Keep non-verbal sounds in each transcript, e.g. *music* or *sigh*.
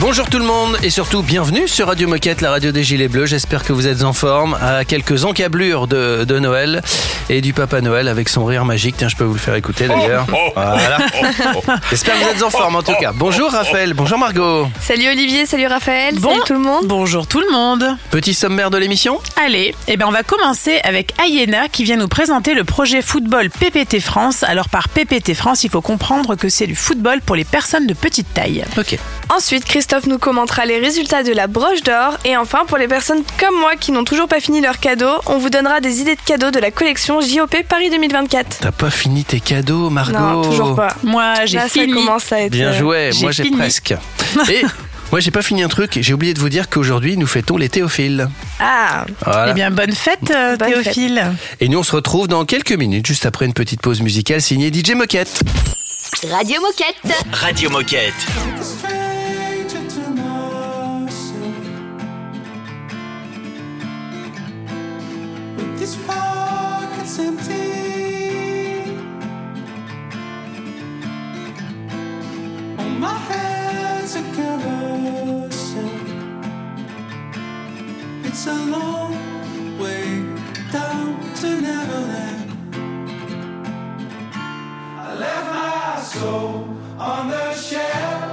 Bonjour tout le monde et surtout bienvenue sur Radio Moquette, la radio des Gilets Bleus. J'espère que vous êtes en forme à quelques encablures de, de Noël et du Papa Noël avec son rire magique. Tiens, je peux vous le faire écouter d'ailleurs. Voilà. *laughs* J'espère que vous êtes en forme en tout cas. Bonjour Raphaël, bonjour Margot. Salut Olivier, salut Raphaël, Bon. salut tout le monde. Bonjour tout le monde. Petit sommaire de l'émission? Allez, eh ben on va commencer avec Ayena qui vient nous présenter le projet football PPT France. Alors par PPT France, il faut comprendre que c'est du football pour les personnes de petite taille. Ok. Ensuite, Christophe nous commentera les résultats de la broche d'or. Et enfin, pour les personnes comme moi qui n'ont toujours pas fini leur cadeau, on vous donnera des idées de cadeaux de la collection JOP Paris 2024. T'as pas fini tes cadeaux Margot Non, toujours pas. Moi, j'ai Là, ça fini. commence à être. Bien euh, joué, moi j'ai fini. presque. *laughs* Et moi j'ai pas fini un truc, j'ai oublié de vous dire qu'aujourd'hui nous fêtons les théophiles. Ah, Voilà. Eh bien, bonne fête, euh, Bonne Théophile. Et nous on se retrouve dans quelques minutes, juste après une petite pause musicale signée DJ Moquette. Radio Moquette. Radio Moquette. A long way down to Neverland. I left my soul on the shelf.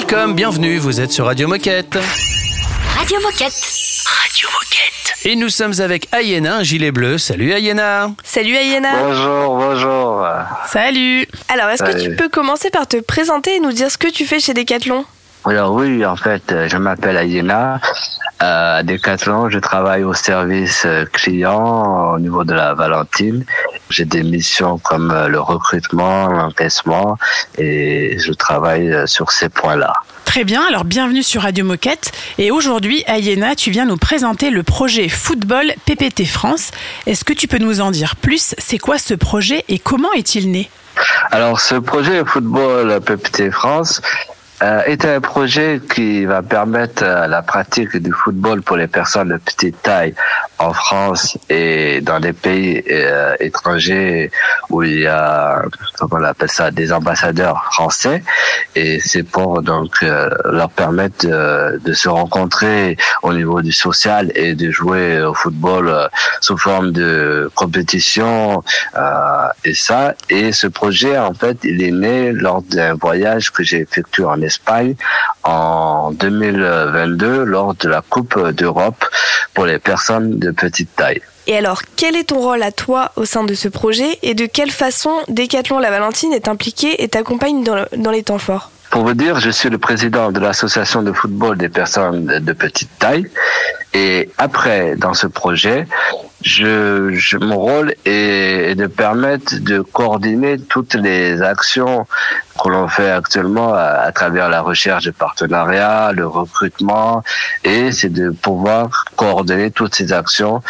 Welcome, bienvenue, vous êtes sur Radio Moquette. Radio Moquette. Radio Moquette. Et nous sommes avec Ayena, un gilet bleu. Salut Ayena. Salut Ayena. Bonjour, bonjour. Salut. Alors, est-ce que tu peux commencer par te présenter et nous dire ce que tu fais chez Decathlon? Alors oui, en fait, euh, je m'appelle Ayena. Euh, à Decathlon, je travaille au service euh, client au niveau de la Valentine. J'ai des missions comme euh, le recrutement, l'encaissement et je travaille euh, sur ces points-là. Très bien, alors bienvenue sur Radio Moquette. Et aujourd'hui, Ayena, tu viens nous présenter le projet Football PPT France. Est-ce que tu peux nous en dire plus? C'est quoi ce projet et comment est-il né? Alors, ce projet Football PPT France euh, est un projet qui va permettre euh, la pratique du football pour les personnes de petite taille en France et dans des pays euh, étrangers où il y a, comment on appelle ça, des ambassadeurs français. Et c'est pour donc euh, leur permettre de, se rencontrer au niveau du social et de jouer au football sous forme de compétition et ça. Et ce projet, en fait, il est né lors d'un voyage que j'ai effectué en en 2022 lors de la Coupe d'Europe pour les personnes de petite taille. Et alors, quel est ton rôle à toi au sein de ce projet et de quelle façon Décathlon La Valentine est impliqué et t'accompagne dans les temps forts? Pour vous dire, je suis le président de l'association de football des personnes de petite taille. Et après, dans ce projet, je, je- mon rôle est, de permettre de coordonner toutes les actions que l'on fait actuellement à travers la recherche de partenariats, le recrutement, et c'est de pouvoir coordonner toutes ces actions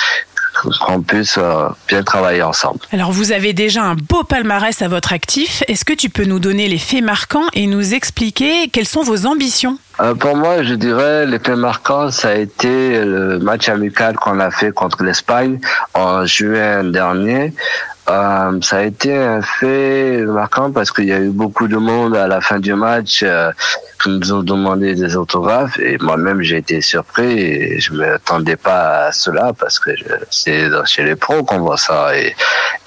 qu'on puisse euh, bien travailler ensemble. Alors vous avez déjà un beau palmarès à votre actif. Est-ce que tu peux nous donner les faits marquants et nous expliquer quelles sont vos ambitions? Euh, pour moi, je dirais l'effet marquant, ça a été le match amical qu'on a fait contre l'Espagne en juin dernier. Euh, ça a été un fait marquant parce qu'il y a eu beaucoup de monde à la fin du match euh, qui nous ont demandé des autographes et moi-même j'ai été surpris et je me attendais pas à cela parce que c'est chez les pros qu'on voit ça et,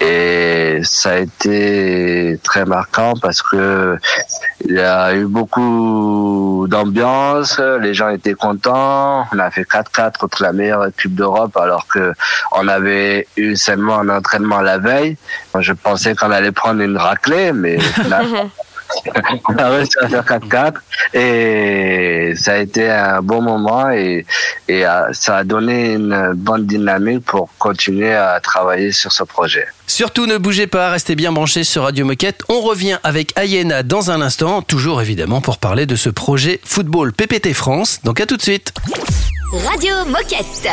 et ça a été très marquant parce que il y a eu beaucoup d'ambiance, les gens étaient contents. On a fait 4-4 contre la meilleure équipe d'Europe alors que on avait eu seulement un entraînement la veille. Moi, je pensais qu'on allait prendre une raclée, mais *laughs* on a réussi à faire 4-4 et ça a été un bon moment et, et euh, ça a donné une bonne dynamique pour continuer à travailler sur ce projet. Surtout ne bougez pas, restez bien branchés sur Radio Moquette. On revient avec Ayena dans un instant, toujours évidemment pour parler de ce projet Football PPT France. Donc à tout de suite. Radio Moquette.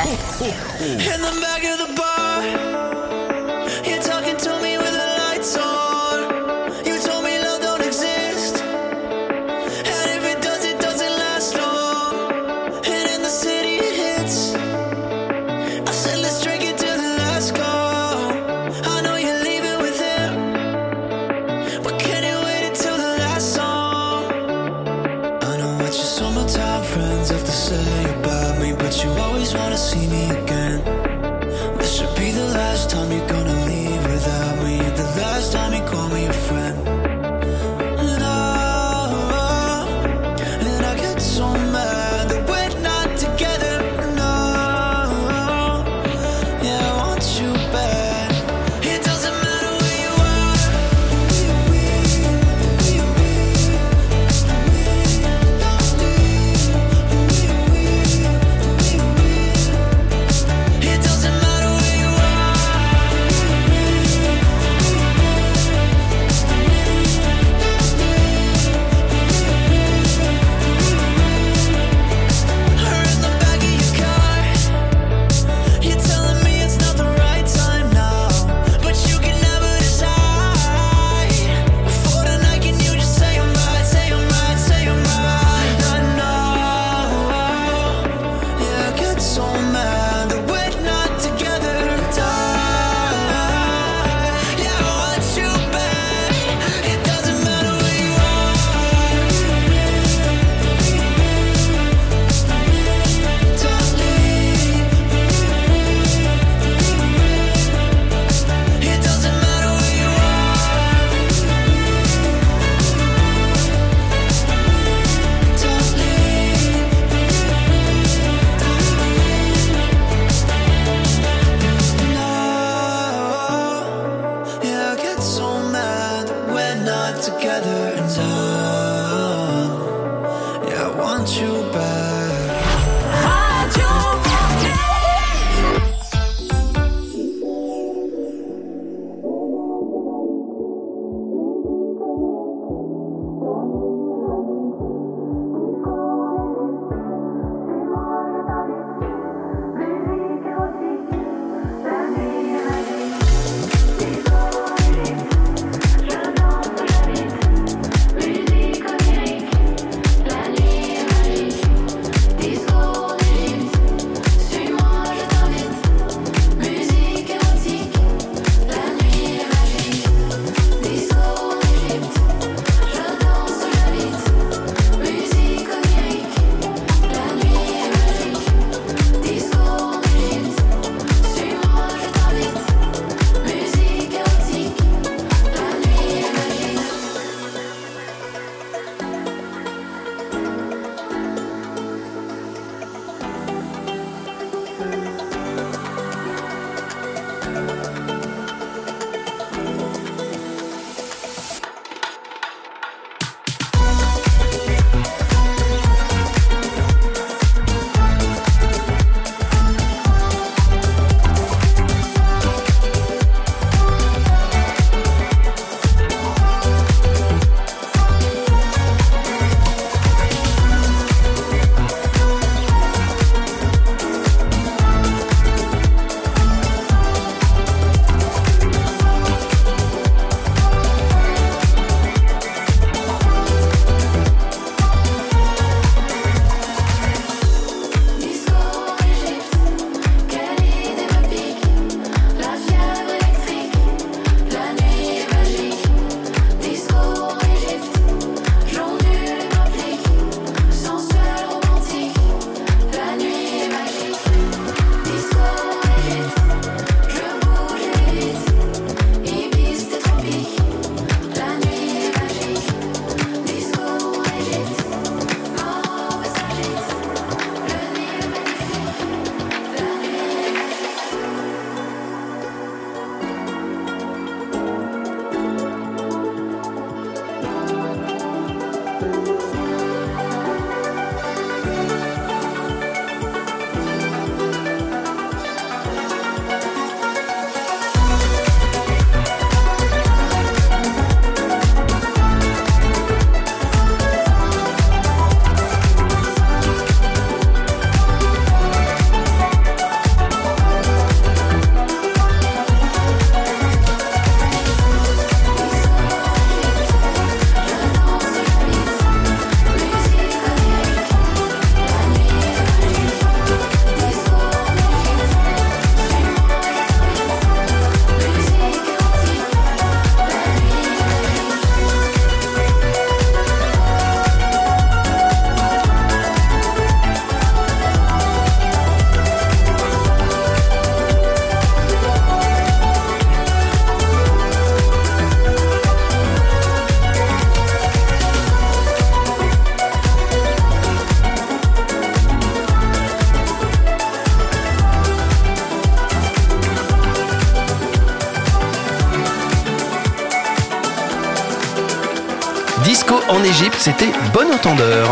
C'était bon entendeur.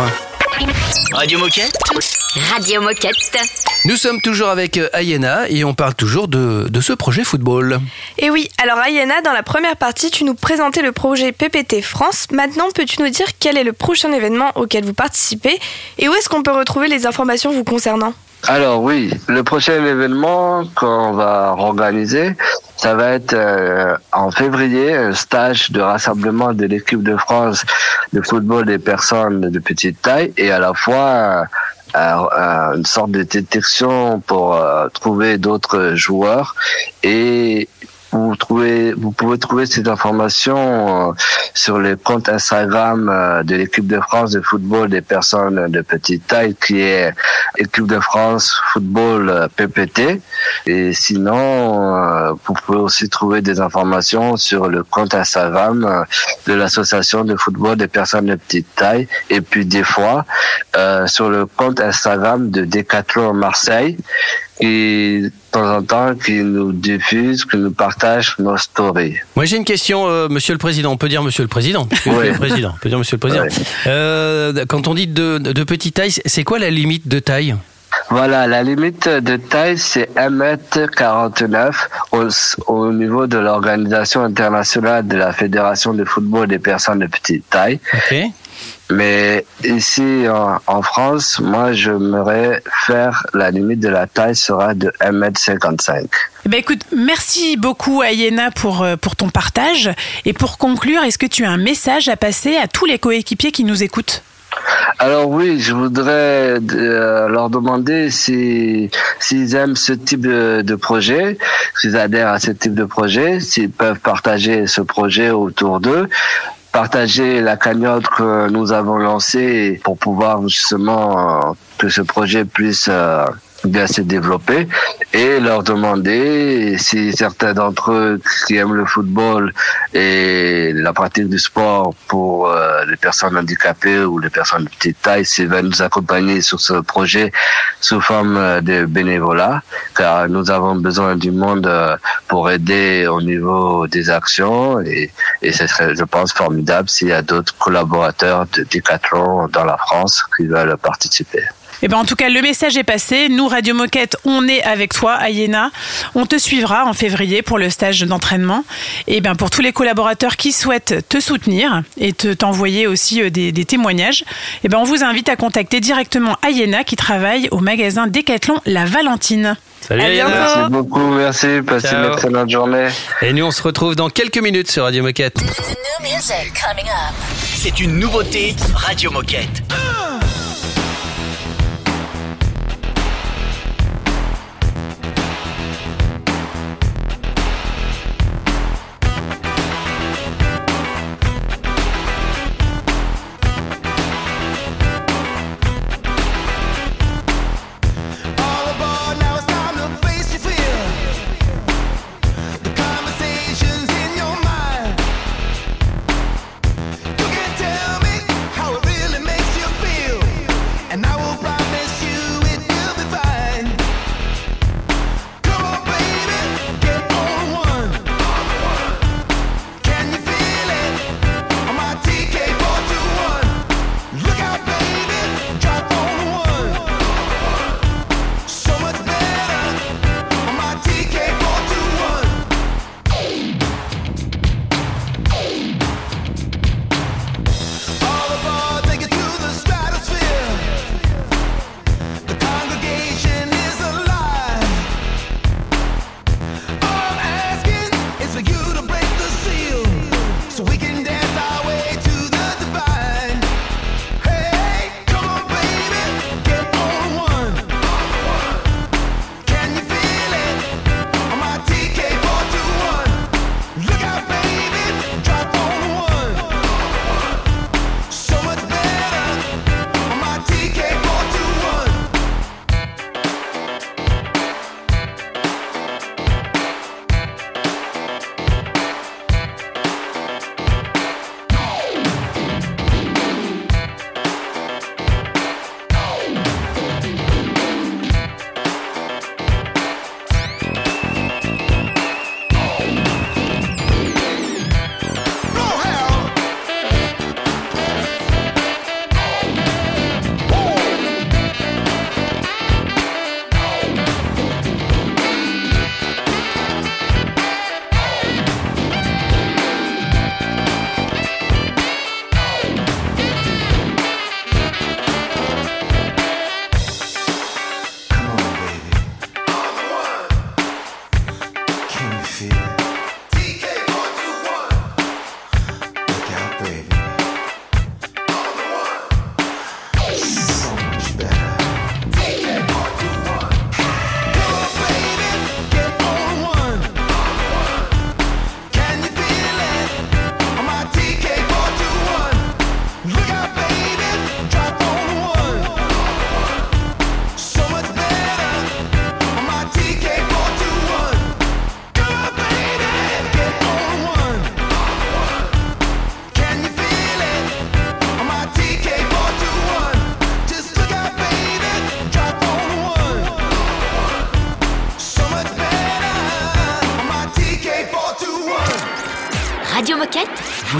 Radio Moquette Radio Moquette. Nous sommes toujours avec euh, Ayena et on parle toujours de, de ce projet football. Et oui, alors Ayana, dans la première partie, tu nous présentais le projet PPT France. Maintenant, peux-tu nous dire quel est le prochain événement auquel vous participez et où est-ce qu'on peut retrouver les informations vous concernant? Alors oui, le prochain événement qu'on va organiser, ça va être euh, en février, un stage de rassemblement de l'équipe de France de football des personnes de petite taille et à la fois euh, euh, une sorte de détection pour trouver d'autres joueurs et vous trouvez, vous pouvez trouver ces informations euh, sur le compte Instagram euh, de l'équipe de France de football des personnes de petite taille, qui est équipe de France football euh, PPT. Et sinon, vous pouvez aussi trouver des informations sur le compte Instagram de l'association de football des personnes de petite taille. Et puis des fois, sur le compte Instagram de Decathlon Marseille, de temps en temps qui nous diffuse, qui nous partage nos stories. Moi j'ai une question, euh, Monsieur le Président. On peut dire Monsieur le Président. Oui. c'est le président. On peut dire Monsieur le Président. Euh, quand on dit de, de petite taille, c'est quoi la limite de taille? Voilà, la limite de taille, c'est 1m49 au, au niveau de l'Organisation internationale de la Fédération de football des personnes de petite taille. Ok. Mais ici, en, en France, moi, j'aimerais faire la limite de la taille sera de 1m55. Eh ben écoute, merci beaucoup Ayena pour, euh, pour ton partage. Et pour conclure, est-ce que tu as un message à passer à tous les coéquipiers qui nous écoutent? Alors oui, je voudrais euh, leur demander si s'ils aiment ce type de, de projet, s'ils adhèrent à ce type de projet, s'ils peuvent partager ce projet autour d'eux, partager la cagnotte que nous avons lancée pour pouvoir justement euh, que ce projet puisse euh, bien se développer et leur demander si certains d'entre eux qui aiment le football et la pratique du sport pour euh, les personnes handicapées ou les personnes de petite taille, s'ils veulent nous accompagner sur ce projet sous forme euh, de bénévolat, car nous avons besoin du monde euh, pour aider au niveau des actions et, et ce serait, je pense, formidable s'il y a d'autres collaborateurs de Decathlon dans la France qui veulent participer. Eh ben en tout cas, le message est passé. Nous, Radio Moquette, on est avec toi, Ayena. On te suivra en février pour le stage d'entraînement. Et bien pour tous les collaborateurs qui souhaitent te soutenir et te t'envoyer aussi euh, des, des témoignages, eh ben on vous invite à contacter directement Ayena qui travaille au magasin Decathlon La Valentine. Salut À bientôt. Merci beaucoup, merci, passez Ciao. une excellente journée. Et nous on se retrouve dans quelques minutes sur Radio Moquette. C'est une nouveauté Radio Moquette.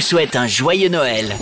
Souhaite un joyeux Noël.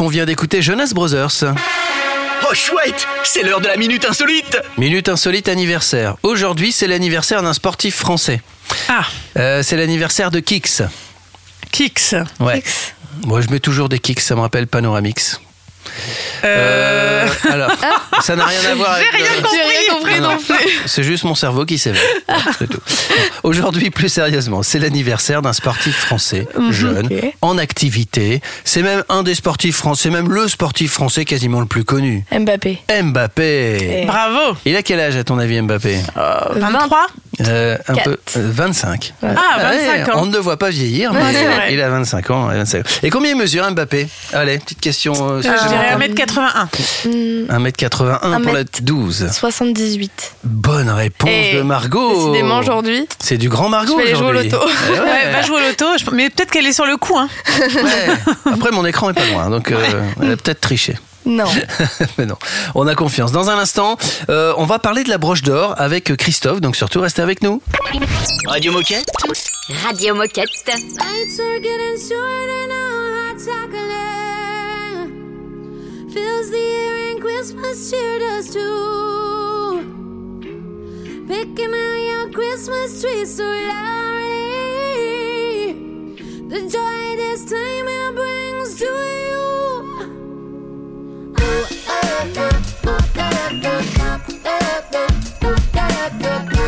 On vient d'écouter Jonas Brothers. Oh chouette, c'est l'heure de la minute insolite. Minute insolite anniversaire. Aujourd'hui, c'est l'anniversaire d'un sportif français. Ah, Euh, c'est l'anniversaire de Kix. Kix. Ouais. Moi, je mets toujours des Kix, ça me rappelle Panoramix. Euh... Euh, alors, ça n'a rien à voir avec. J'ai rien le- compris. J'ai rien compris Non, non. C'est juste mon cerveau qui s'éveille. C'est tout. Bon, Aujourd'hui, plus sérieusement, c'est l'anniversaire d'un sportif français, jeune, ok. en activité. C'est même un des sportifs français, même le sportif français quasiment le plus connu. Mbappé. Mbappé. Bravo. Il a quel âge à ton avis, Mbappé? 23 Euh, Un peu. euh, 25. Ah, Ouais, 25 On ans. ne le voit pas vieillir, mais Ouais, c'est il a 25 ans. 25 ans. Et combien il mesure Mbappé? Allez, petite question. euh, Euh, je dirais 1m81. 1m81 pour la 12. 78. Bonne réponse Et de Margot. Décidément aujourd'hui. C'est du grand Margot Je vais aller jouer au loto. Eh ouais. Ouais, va jouer au loto. Je- Mais peut-être qu'elle est sur le coup. Hein. Ouais. Après, mon écran est pas loin, donc euh, elle a peut-être triché. Non. *laughs* Mais non, on a confiance. Dans un instant, euh, on va parler de la broche d'or avec Christophe, donc surtout restez avec nous. Radio Moquette Radio Moquette. Nights are getting shorter now, hot chocolate fills the air and Christmas cheer does too. Picking out your Christmas tree so loudly, the joy this time it brings to you. Oh, oh, oh, oh, oh, oh, oh, oh, oh, oh, oh, oh, oh, oh, oh, oh, oh, oh,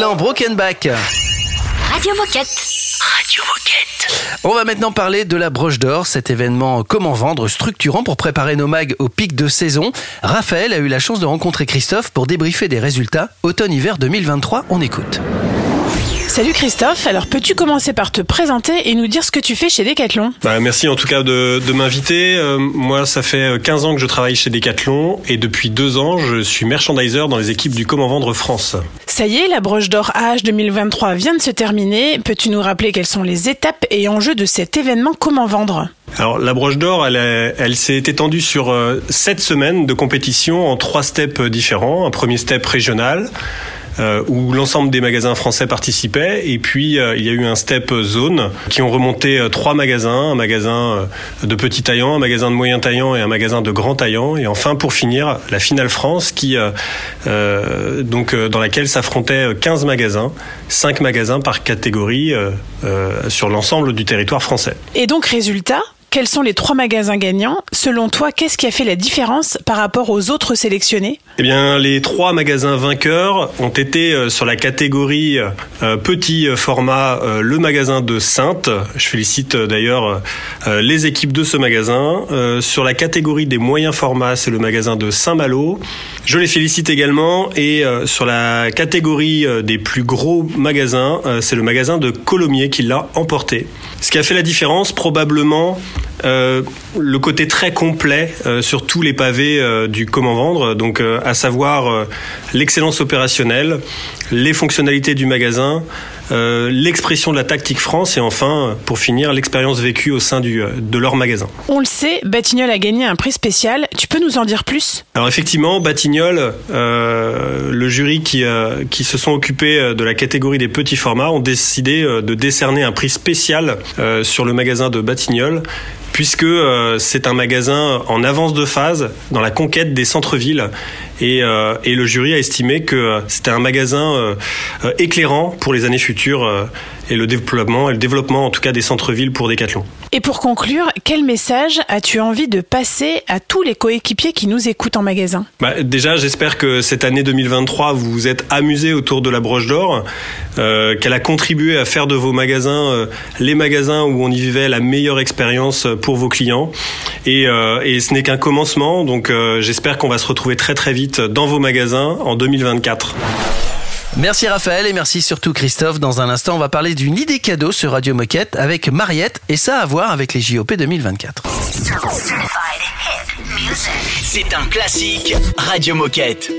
jusqu'au Excellent, Broken Back. Radio Moquette. Radio Moquette. On va maintenant parler de la broche d'or, cet événement comment vendre structurant pour préparer nos mags au pic de saison. Raphaël a eu la chance de rencontrer Christophe pour débriefer des résultats automne-hiver 2023. On écoute. Salut Christophe, alors peux-tu commencer par te présenter et nous dire ce que tu fais chez Decathlon? Bah, merci en tout cas de, de m'inviter. Euh, moi, ça fait 15 ans que je travaille chez Decathlon et depuis deux ans, je suis merchandiser dans les équipes du Comment Vendre France. Ça y est, la broche d'or AH 2023 vient de se terminer. Peux-tu nous rappeler quelles sont les étapes et enjeux de cet événement Comment vendre? Alors, la broche d'or, elle, elle s'est étendue sur euh, sept semaines de compétition en trois steps différents. Un premier step régional. Euh, où l'ensemble des magasins français participaient. Et puis euh, il y a eu un step zone qui ont remonté euh, trois magasins. Un magasin euh, de petit taillant un magasin de moyen taillant et un magasin de grand taillant et enfin pour finir la finale France qui euh, donc dans laquelle s'affrontaient 15 magasins 5 magasins par catégorie sur l'ensemble du territoire français. Et donc résultat quels sont les trois magasins gagnants? Selon toi, qu'est-ce qui a fait la différence par rapport aux autres sélectionnés? Eh bien, les trois magasins vainqueurs ont été euh, sur la catégorie euh, petit format, euh, le magasin de Sainte. Je félicite euh, d'ailleurs euh, les équipes de ce magasin. Euh, sur la catégorie des moyens formats, c'est le magasin de Saint-Malo. Je les félicite également. Et euh, sur la catégorie euh, des plus gros magasins, euh, c'est le magasin de Colomiers qui l'a emporté. Ce qui a fait la différence, probablement, euh, le côté très complet euh, sur tous les pavés euh, du comment vendre, donc à savoir l'excellence opérationnelle, les fonctionnalités du magasin, l'expression de la tactique France et enfin, pour finir, l'expérience vécue au sein du, de leur magasin. On le sait, Batignolles a gagné un prix spécial. Tu peux nous en dire plus? Alors effectivement, Batignolles, le jury qui, qui se sont occupés de la catégorie des petits formats ont décidé de décerner un prix spécial sur le magasin de Batignolles puisque euh, c'est un magasin en avance de phase dans la conquête des centres-villes. Et, euh, et le jury a estimé que euh, c'était un magasin éclairant pour les années futures et le développement et le développement en tout cas des centres-villes pour Decathlon. Et pour conclure, quel message as-tu envie de passer à tous les coéquipiers qui nous écoutent en magasin? Bah, déjà, j'espère que cette année 2023, vous vous êtes amusés autour de la broche d'or, euh, qu'elle a contribué à faire de vos magasins euh, les magasins où on y vivait la meilleure expérience pour vos clients. Et, euh, et ce n'est qu'un commencement, donc j'espère qu'on va se retrouver très très vite dans vos magasins en 2024. Merci Raphaël et merci surtout Christophe. Dans un instant, on va parler d'une idée cadeau sur Radio Moquette avec Mariette et ça à voir avec les JOP 2024. C'est un classique Radio Moquette.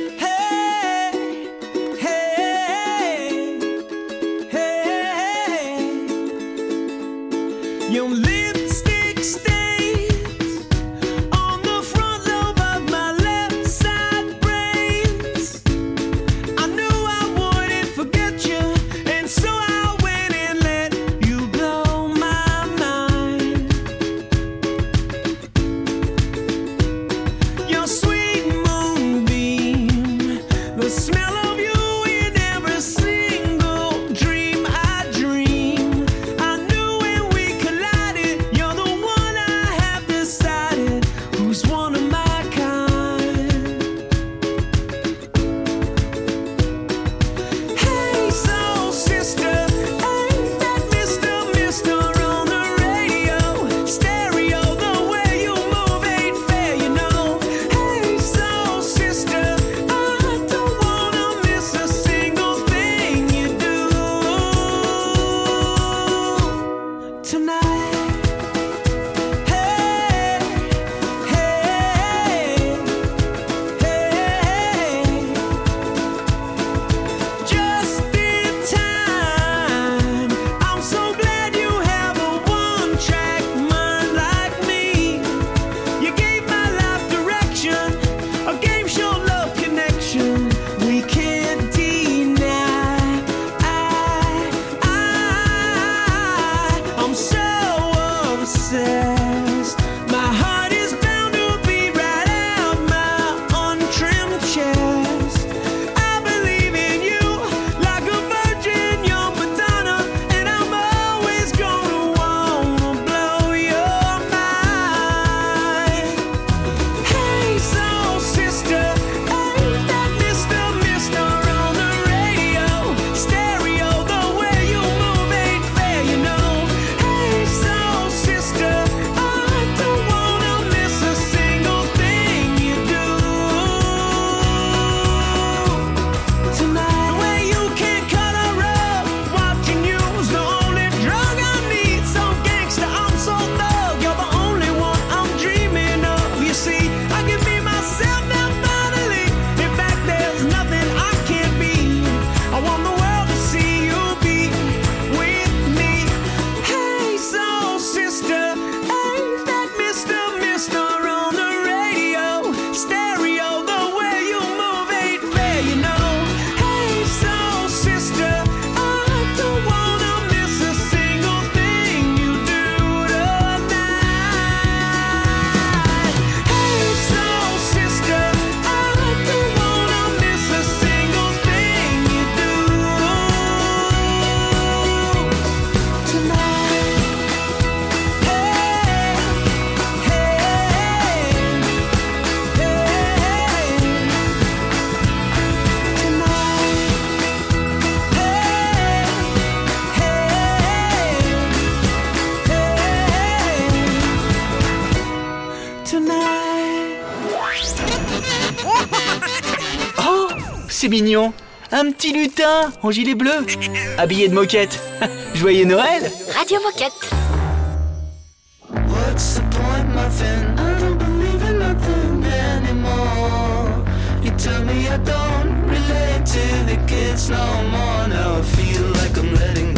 Lolita en gilet bleu, habillée de moquette. *laughs* Joyeux Noël Radio Moquette What's the point, muffin? I don't believe in nothing anymore. You tell me I don't relate to the kids no more. Now I feel like I'm letting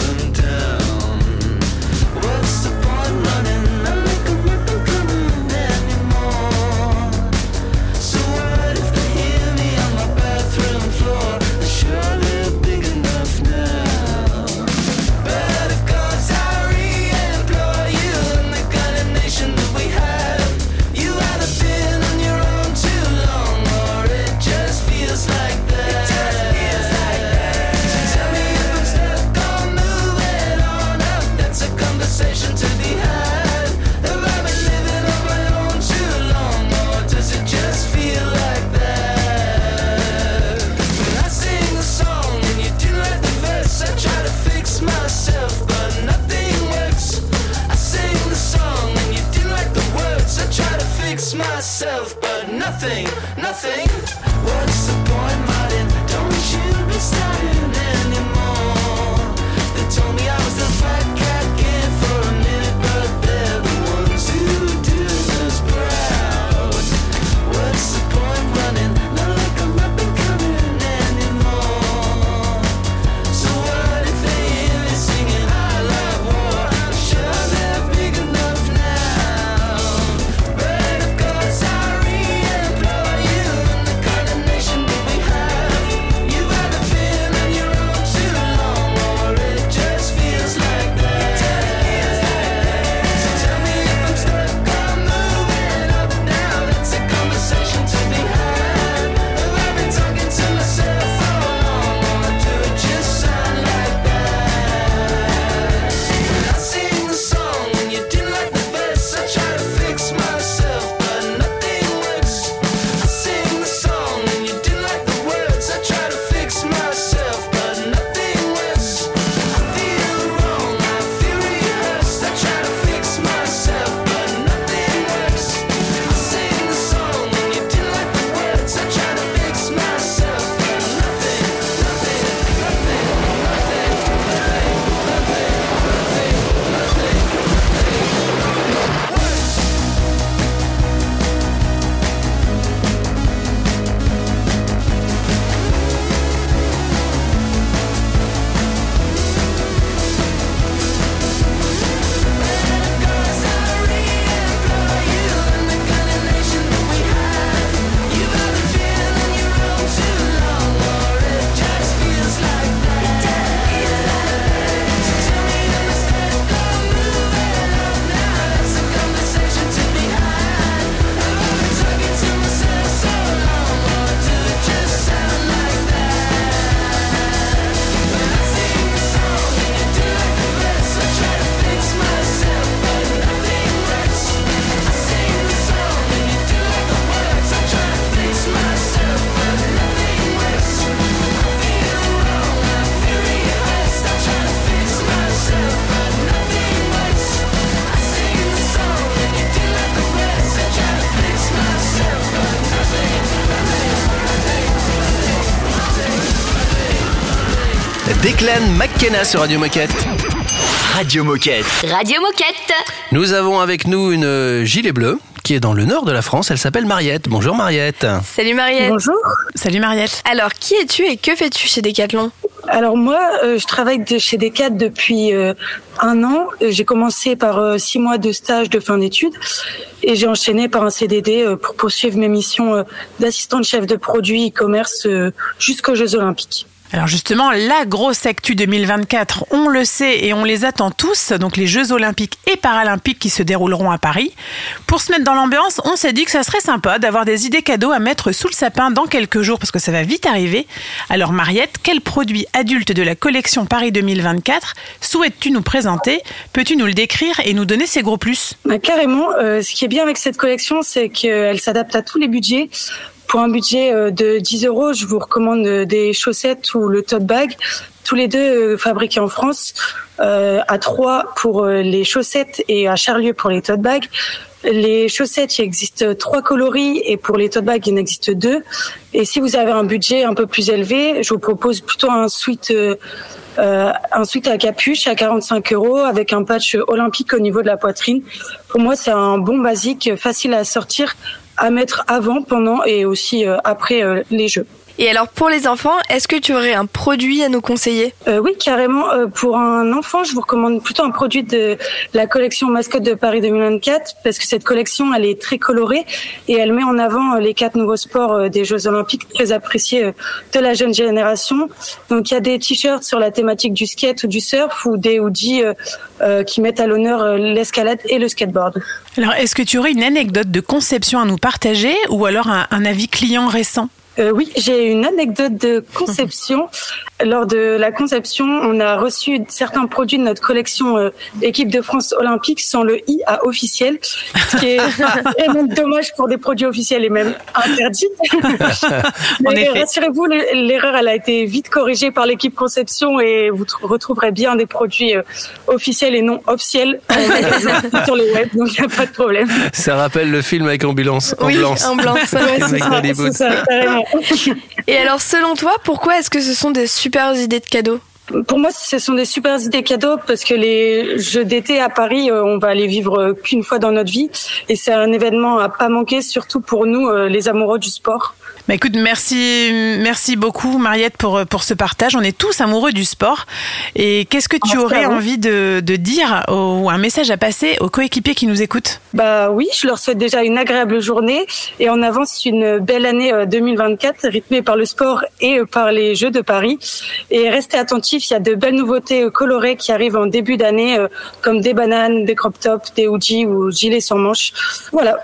sing. Declan McKenna sur Radio Moquette. Radio Moquette. Radio Moquette. Nous avons avec nous une euh, gilet bleue qui est dans le nord de la France. Elle s'appelle Mariette. Bonjour Mariette. Salut Mariette. Bonjour. Salut Mariette. Alors, qui es-tu et que fais-tu chez Decathlon? Alors moi, euh, je travaille de chez Decat depuis euh, un an. J'ai commencé par euh, six mois de stage de fin d'études et j'ai enchaîné par un CDD euh, pour poursuivre mes missions euh, d'assistante chef de produit e-commerce euh, jusqu'aux Jeux Olympiques. Alors justement, la grosse actu 2024, on le sait et on les attend tous, donc les Jeux olympiques et paralympiques qui se dérouleront à Paris. Pour se mettre dans l'ambiance, on s'est dit que ça serait sympa d'avoir des idées cadeaux à mettre sous le sapin dans quelques jours parce que ça va vite arriver. Alors Mariette, quel produit adulte de la collection Paris 2024 souhaites-tu nous présenter? Peux-tu nous le décrire et nous donner ses gros plus? Bah, carrément, euh, ce qui est bien avec cette collection, c'est qu'elle s'adapte à tous les budgets. Pour un budget euh, de 10 euros, je vous recommande euh, des chaussettes ou le tote bag, tous les deux euh, fabriqués en France, à Troyes pour les chaussettes et à Charlieu pour les tote bags. Les chaussettes, il existe trois coloris et pour les tote bags, il en existe deux. Et si vous avez un budget un peu plus élevé, je vous propose plutôt un suite, euh, un suite à capuche à 45 euros avec un patch olympique au niveau de la poitrine. Pour moi, c'est un bon basique, facile à sortir, à mettre avant, pendant et aussi euh, après euh, les jeux. Et alors, pour les enfants, est-ce que tu aurais un produit à nous conseiller? Euh, oui, carrément. Euh, pour un enfant, je vous recommande plutôt un produit de la collection mascotte de Paris 2024 parce que cette collection, elle est très colorée et elle met en avant euh, les quatre nouveaux sports des Jeux Olympiques très appréciés de la jeune génération. Donc, il y a des t-shirts sur la thématique du skate ou du surf ou des hoodies euh, euh, qui mettent à l'honneur l'escalade et le skateboard. Alors est-ce que tu aurais une anecdote de conception à nous partager ou alors un, un avis client récent? Euh, oui, j'ai une anecdote de conception. *laughs* Lors de la conception, on a reçu certains produits de notre collection euh, équipe de France olympique sans le I à officiel, ce qui est *laughs* vraiment dommage pour des produits officiels et même interdit. *laughs* En Mais effet. rassurez-vous, l'erreur elle a été vite corrigée par l'équipe conception et vous tr- retrouverez bien des produits euh, officiels et non officiels magasin, *laughs* sur le web, donc il n'y a pas de problème. Ça rappelle le film avec ambulance. Oui, ambulance. ambulance. Ouais, ça, ça. Et alors, selon toi, pourquoi est-ce que ce sont de super idées de cadeaux Pour moi, ce sont des super idées cadeaux parce que les jeux d'été à Paris, euh, on va les vivre euh, qu'une fois dans notre vie et c'est un événement à pas manquer, surtout pour nous, euh, les amoureux du sport. Bah écoute, merci, merci beaucoup Mariette pour, pour ce partage. On est tous amoureux du sport. Et qu'est-ce que tu Merci aurais envie de, de dire ou un message à passer aux coéquipiers qui nous écoutent? Bah oui, je leur souhaite déjà une agréable journée et on avance une belle année euh, 2024 rythmée par le sport et par les Jeux de Paris. Et restez attentifs, il y a de belles nouveautés euh, colorées qui arrivent en début d'année, euh, comme des bananes, des crop tops, des hoodies ou gilets sans manches. Voilà.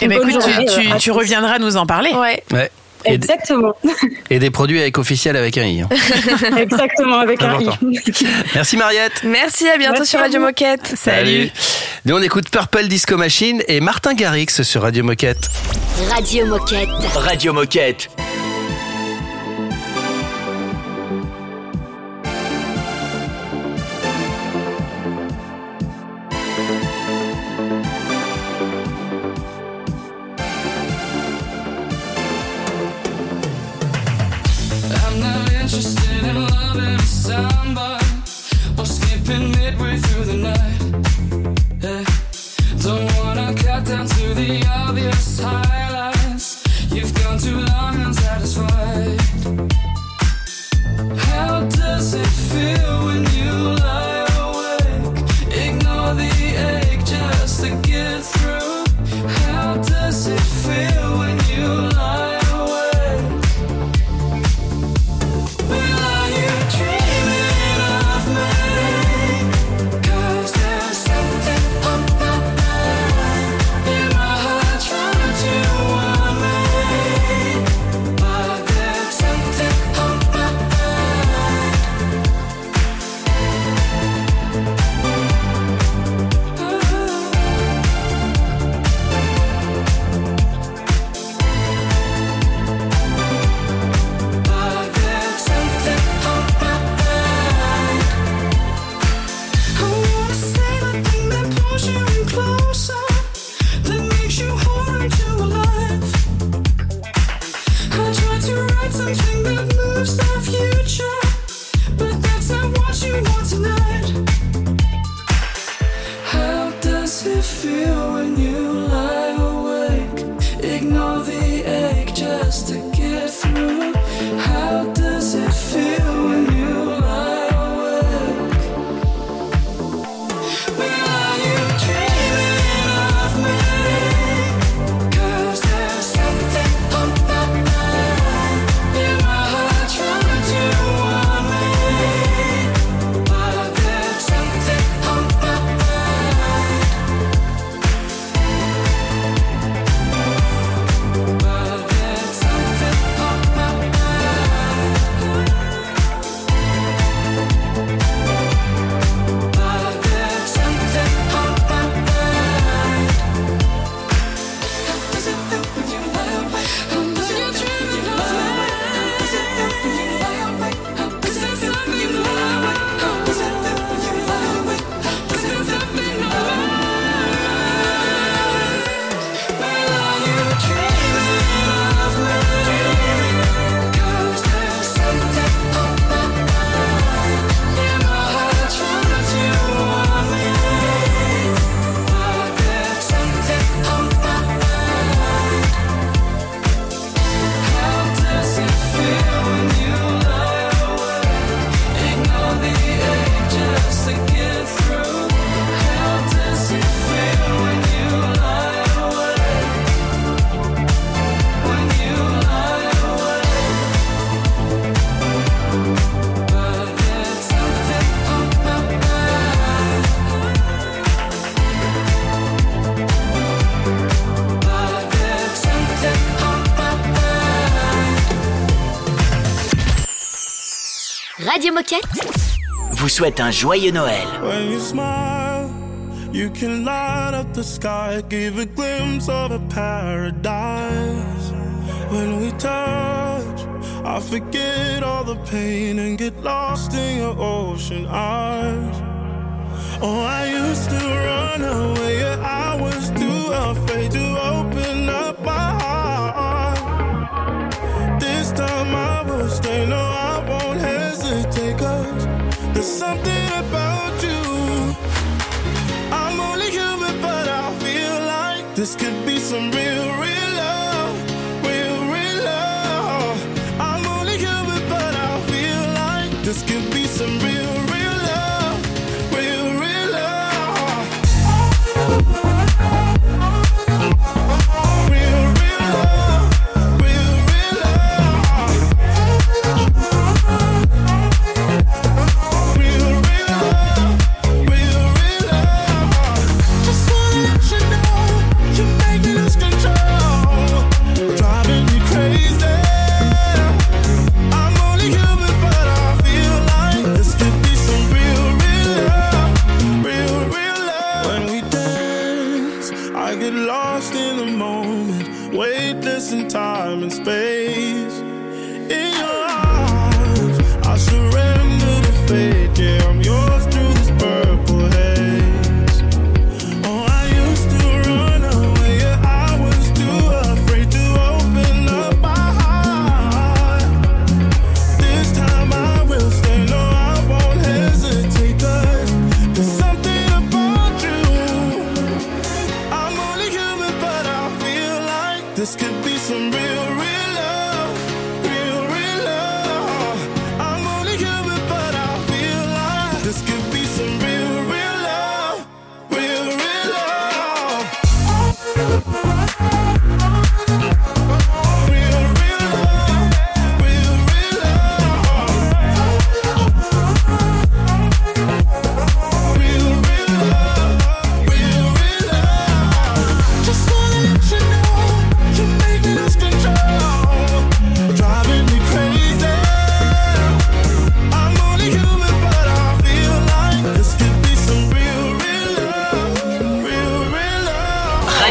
Eh Une ben écoute, tu, journée, tu- euh, tu reviendras nous en parler. Ouais. Et, Exactement, et des produits avec officiel avec un i. hein. *laughs* exactement avec un i. Merci Mariette. Merci, à bientôt Merci sur Radio. Moquette. Salut. Nous on écoute Purple Disco Machine et Martin Garrix sur Radio Moquette. Radio Moquette. Radio Moquette. Moquette vous souhaite un joyeux Noël. When you smile, you can light up the sky, give a glimpse of a paradise. When we touch, I forget all the pain and get lost in your ocean eyes. Oh, I used to run away, yeah, I was too afraid to open up my heart. This time I will stay, no, I hesitate, there's something about you. I'm only human, but I feel like this could be some real, real love.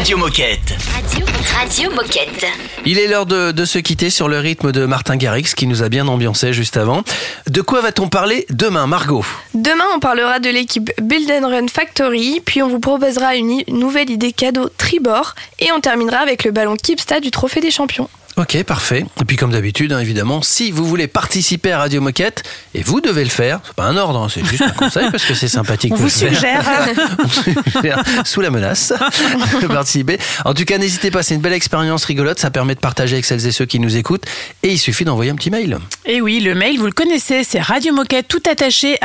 Radio Moquette. Radio, Radio Moquette. Il est l'heure de, de se quitter sur le rythme de Martin Garrix qui nous a bien ambiancé juste avant. De quoi va-t-on parler demain, Margot? Demain, on parlera de l'équipe Build and Run Factory, puis on vous proposera une nouvelle idée cadeau Tribord, et on terminera avec le ballon Kipsta du Trophée des Champions. Ok, parfait. Et puis comme d'habitude, hein, évidemment, si vous voulez participer à Radio Moquette, et vous devez le faire, c'est pas un ordre, hein, c'est juste un conseil parce que c'est *laughs* sympathique. On vous suggère. *laughs* On suggère, sous la menace *laughs* de participer. En tout cas, n'hésitez pas, c'est une belle expérience rigolote, ça permet de partager avec celles et ceux qui nous écoutent, et il suffit d'envoyer un petit mail. Et oui, le mail, vous le connaissez, c'est radiomoquette tout attaché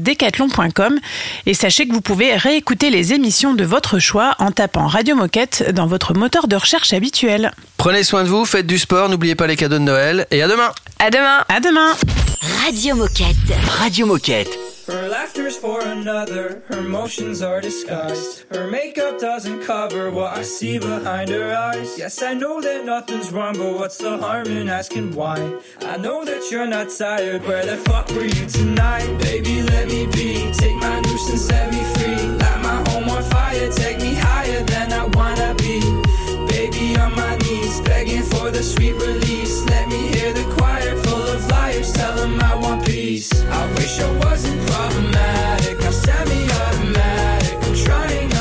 decathlon.com. Et sachez que vous pouvez réécouter les émissions de votre choix en tapant Radio Moquette dans votre moteur de recherche habituel. Prenez soin de vous, faites du sport, n'oubliez pas les cadeaux de Noël, et à demain À demain À demain Radio Moquette. Radio Moquette. Her laughter's for another, her motions are disguised. Her makeup doesn't cover what I see behind her eyes. Yes, I know that nothing's wrong, but what's the harm in asking why? I know that you're not tired, where the fuck were you tonight? Baby, let me be, take my nuisance, set me free. Light my home on fire, take me higher than I wanna be. On my knees, begging for the sweet release. Let me hear the choir full of liars, tell them I want peace. I wish I wasn't problematic, I'm semi-automatic. I'm trying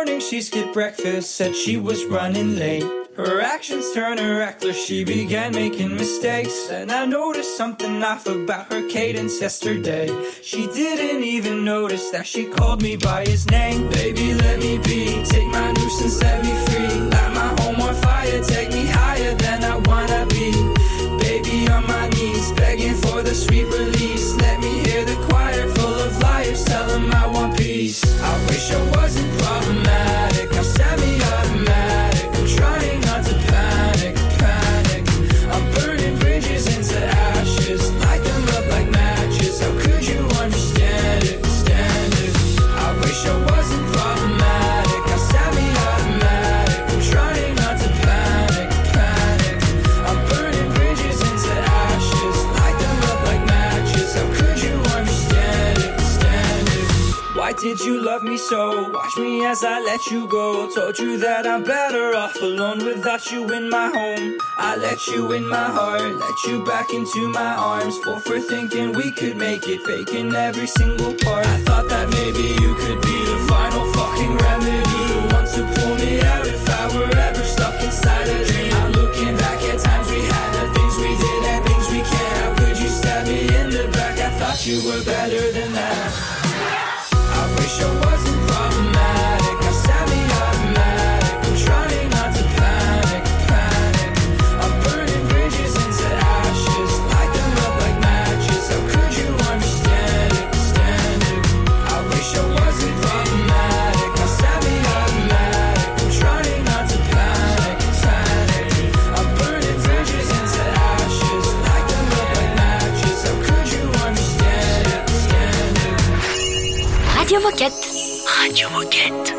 morning she skipped breakfast, said she was running late. Her actions turned her reckless, she began making mistakes. And I noticed something off about her cadence yesterday. She didn't even notice that she called me by his name. Baby, let me be, take my nuisance, set me free. Light my home on fire, take me higher than I wanna be. Baby, on my knees, begging for the sweet release. Let me hear the choir slaves selling my one piece. I wish I wasn't problematic. did you love me so? Watch me as I let you go. Told you that I'm better off alone without you in my home. I let you in my heart, let you back into my arms. Full for thinking we could make it, fake in every single part. I thought that maybe you could be the final fucking remedy. The one to pull me out if I were ever stuck inside a dream. I'm looking back at times we had, the things we did, and things we can't. How could you stab me in the back? I thought you were better than that. forget.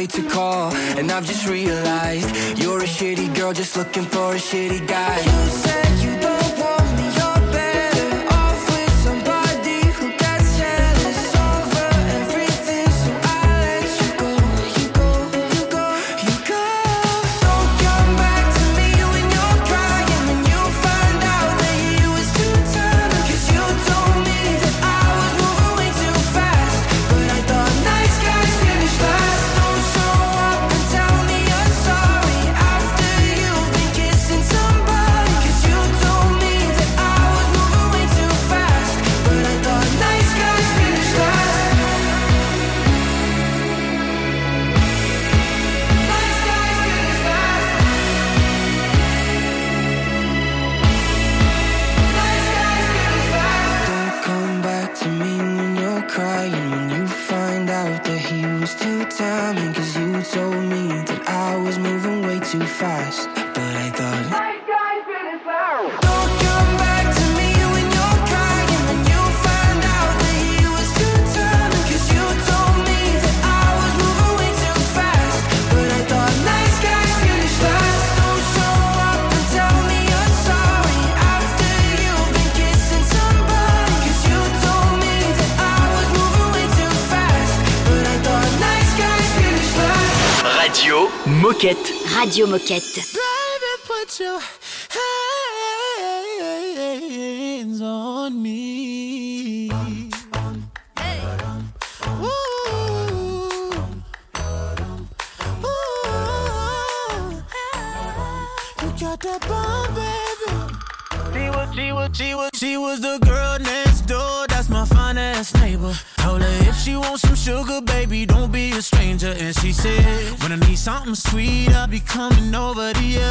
late to call, and I've just realized you're a shitty girl just looking for a shitty guy. too fast, but I thought. Moquette. Radio Moquette. her and she said, When I need something sweet, I'll be coming over to you. *laughs*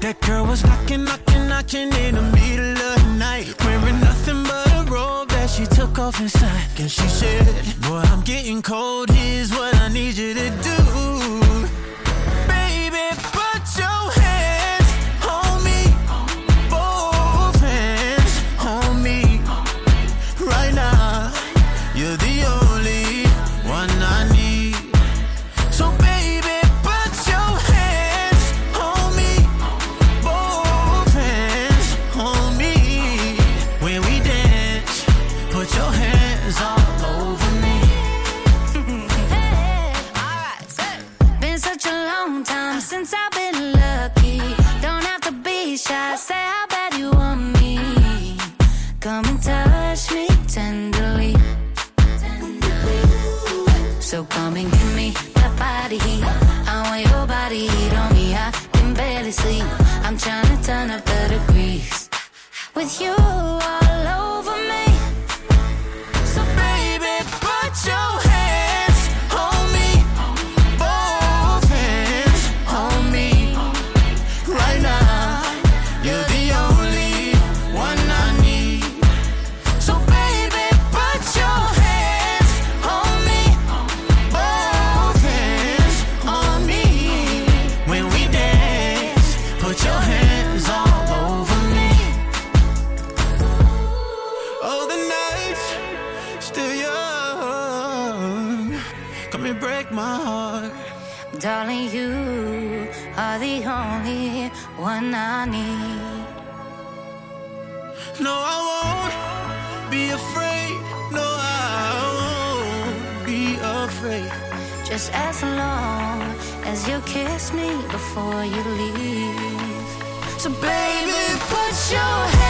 that girl was knocking, knocking, knocking in the middle of the night, wearing nothing but a robe that she took off inside. And she said, Boy, I'm getting cold. Here's what I need you to do, baby. Put your hands Come and touch me tenderly. So come and give me that body heat. I want your body heat on me. I can barely sleep. I'm trying to turn up the degrees with you. Cause you kiss me before you leave. So, baby, put your hand.